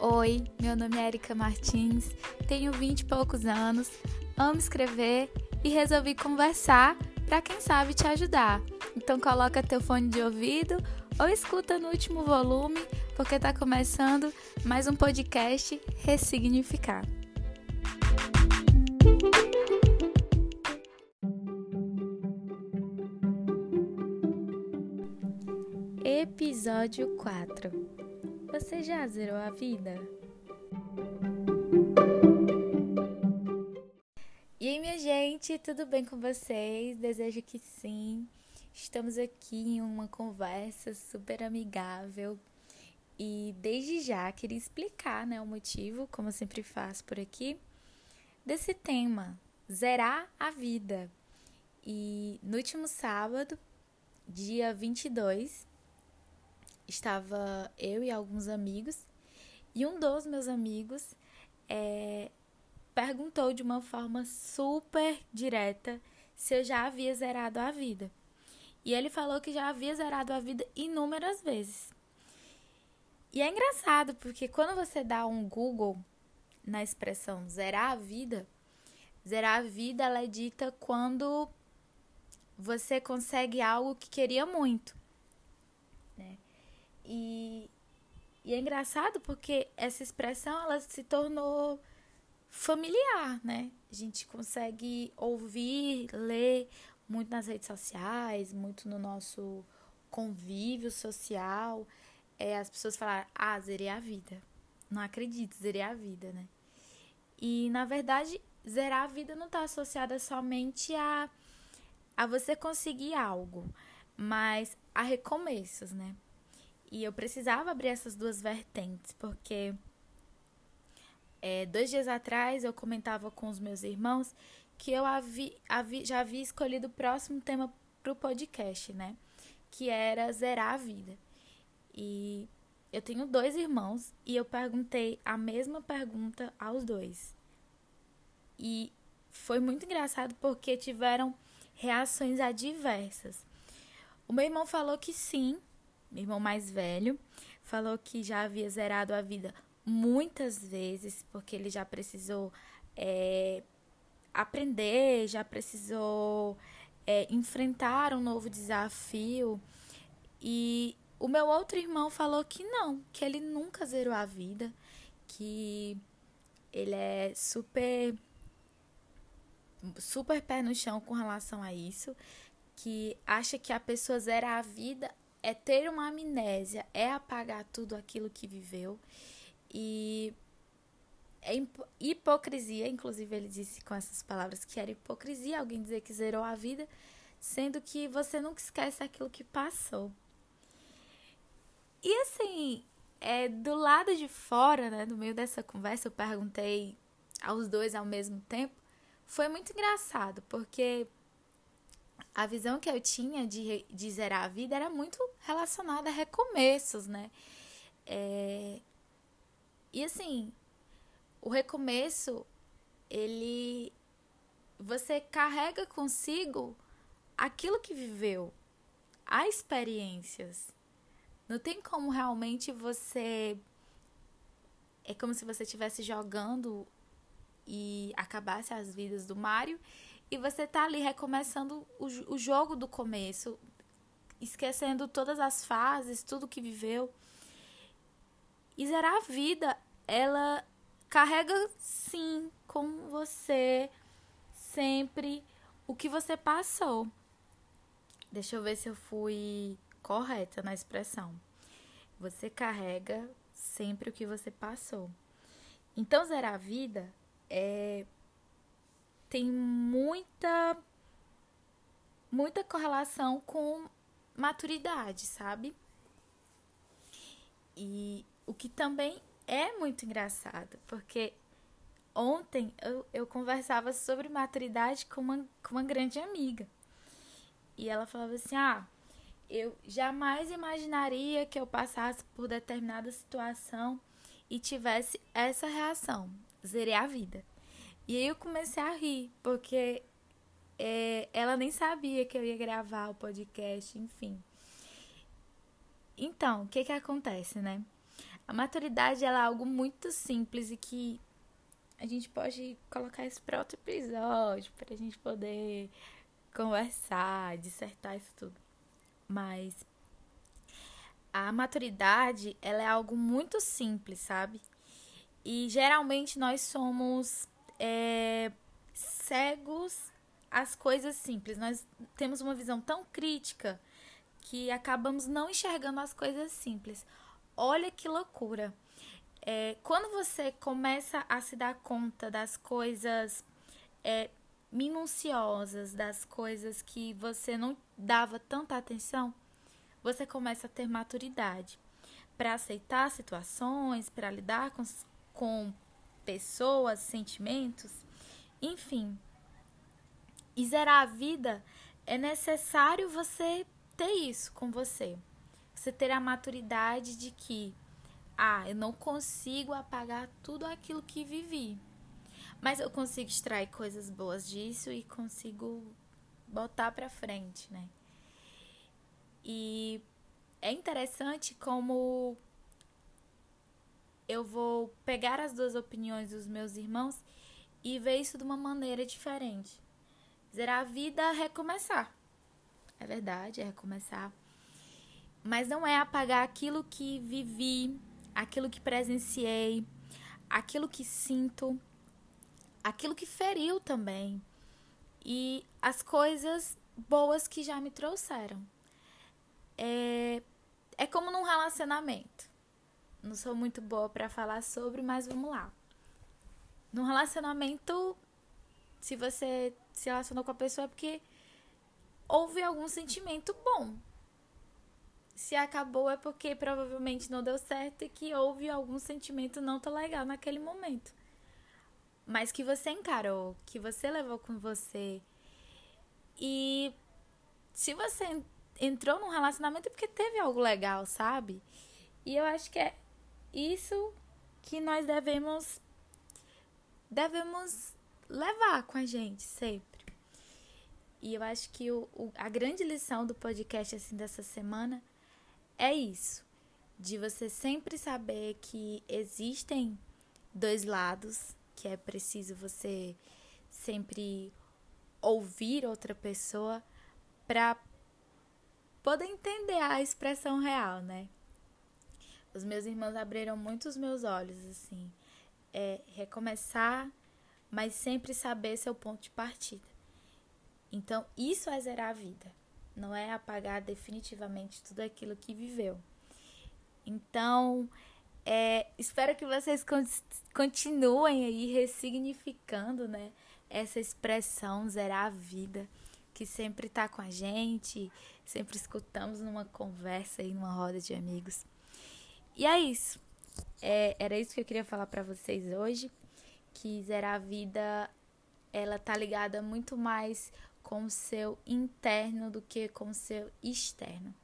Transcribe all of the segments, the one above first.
Oi, meu nome é Erika Martins, tenho 20 e poucos anos, amo escrever e resolvi conversar para quem sabe te ajudar. Então coloca teu fone de ouvido ou escuta no último volume, porque está começando mais um podcast Ressignificar. Episódio 4 você já zerou a vida? E aí, minha gente, tudo bem com vocês? Desejo que sim. Estamos aqui em uma conversa super amigável. E desde já queria explicar né, o motivo, como eu sempre faço por aqui, desse tema: zerar a vida. E no último sábado, dia 22, estava eu e alguns amigos, e um dos meus amigos é, perguntou de uma forma super direta se eu já havia zerado a vida. E ele falou que já havia zerado a vida inúmeras vezes. E é engraçado, porque quando você dá um Google na expressão zerar a vida, zerar a vida ela é dita quando você consegue algo que queria muito. E, e é engraçado porque essa expressão ela se tornou familiar, né? A gente consegue ouvir, ler muito nas redes sociais, muito no nosso convívio social. É, as pessoas falam, ah, zerei a vida. Não acredito, zerei a vida, né? E, na verdade, zerar a vida não está associada somente a, a você conseguir algo, mas a recomeços, né? E eu precisava abrir essas duas vertentes, porque é, dois dias atrás eu comentava com os meus irmãos que eu havi, havi, já havia escolhido o próximo tema para o podcast, né? Que era zerar a vida. E eu tenho dois irmãos e eu perguntei a mesma pergunta aos dois. E foi muito engraçado porque tiveram reações adversas. O meu irmão falou que sim, meu irmão mais velho, falou que já havia zerado a vida muitas vezes, porque ele já precisou é, aprender, já precisou é, enfrentar um novo desafio. E o meu outro irmão falou que não, que ele nunca zerou a vida, que ele é super super pé no chão com relação a isso, que acha que a pessoa zera a vida é ter uma amnésia, é apagar tudo aquilo que viveu. E é hipocrisia, inclusive ele disse com essas palavras que era hipocrisia alguém dizer que zerou a vida, sendo que você nunca esquece aquilo que passou. E assim, é, do lado de fora, né, no meio dessa conversa, eu perguntei aos dois ao mesmo tempo. Foi muito engraçado, porque a visão que eu tinha de, de zerar a vida era muito relacionada a recomeços, né? É... E assim, o recomeço, ele. Você carrega consigo aquilo que viveu, as experiências. Não tem como realmente você. É como se você estivesse jogando e acabasse as vidas do Mario e você tá ali recomeçando o, o jogo do começo, esquecendo todas as fases, tudo que viveu. E zerar a vida, ela carrega sim com você sempre o que você passou. Deixa eu ver se eu fui correta na expressão. Você carrega sempre o que você passou. Então, zerar a vida é tem muita muita correlação com maturidade, sabe? E o que também é muito engraçado, porque ontem eu, eu conversava sobre maturidade com uma, com uma grande amiga. E ela falava assim: Ah, eu jamais imaginaria que eu passasse por determinada situação e tivesse essa reação. Zerei a vida. E aí eu comecei a rir, porque é, ela nem sabia que eu ia gravar o podcast, enfim. Então, o que que acontece, né? A maturidade é algo muito simples e que a gente pode colocar isso para outro episódio, para a gente poder conversar, dissertar isso tudo. Mas a maturidade, ela é algo muito simples, sabe? E geralmente nós somos é, cegos às coisas simples. Nós temos uma visão tão crítica que acabamos não enxergando as coisas simples. Olha que loucura! É, quando você começa a se dar conta das coisas é, minuciosas, das coisas que você não dava tanta atenção, você começa a ter maturidade para aceitar situações, para lidar com, com pessoas, sentimentos, enfim. E zerar a vida é necessário você ter isso com você. Você ter a maturidade de que, ah, eu não consigo apagar tudo aquilo que vivi. Mas eu consigo extrair coisas boas disso e consigo botar para frente, né? E é interessante como eu vou pegar as duas opiniões dos meus irmãos e ver isso de uma maneira diferente. Zerar a vida recomeçar. É verdade, é recomeçar. Mas não é apagar aquilo que vivi, aquilo que presenciei, aquilo que sinto, aquilo que feriu também e as coisas boas que já me trouxeram. É, é como num relacionamento. Não sou muito boa para falar sobre, mas vamos lá. Num relacionamento, se você se relacionou com a pessoa é porque houve algum sentimento bom. Se acabou é porque provavelmente não deu certo e que houve algum sentimento não tão legal naquele momento. Mas que você encarou, que você levou com você. E se você entrou num relacionamento é porque teve algo legal, sabe? E eu acho que é isso que nós devemos devemos levar com a gente sempre. E eu acho que o, o, a grande lição do podcast assim dessa semana é isso, de você sempre saber que existem dois lados, que é preciso você sempre ouvir outra pessoa para poder entender a expressão real, né? Os meus irmãos abriram muito os meus olhos, assim. É recomeçar, mas sempre saber seu ponto de partida. Então, isso é zerar a vida. Não é apagar definitivamente tudo aquilo que viveu. Então, é, espero que vocês continuem aí ressignificando, né? Essa expressão zerar a vida, que sempre está com a gente, sempre escutamos numa conversa aí, numa roda de amigos. E é isso. É, era isso que eu queria falar para vocês hoje, que zerar a vida, ela tá ligada muito mais com o seu interno do que com o seu externo.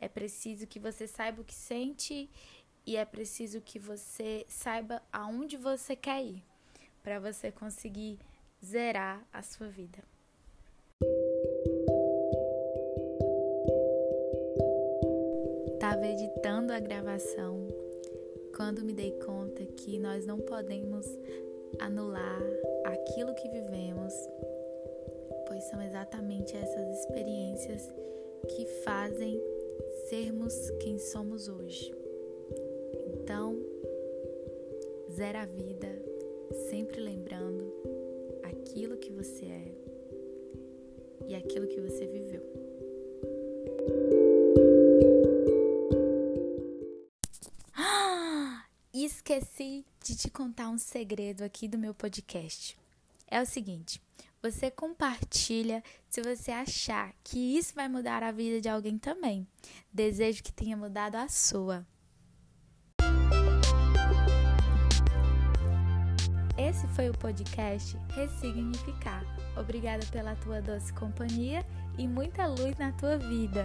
É preciso que você saiba o que sente e é preciso que você saiba aonde você quer ir para você conseguir zerar a sua vida. Editando a gravação quando me dei conta que nós não podemos anular aquilo que vivemos pois são exatamente essas experiências que fazem sermos quem somos hoje. Então, zera a vida, sempre lembrando aquilo que você é e aquilo que você viveu. Esqueci de te contar um segredo aqui do meu podcast. É o seguinte: você compartilha se você achar que isso vai mudar a vida de alguém também. Desejo que tenha mudado a sua. Esse foi o podcast Ressignificar. Obrigada pela tua doce companhia e muita luz na tua vida.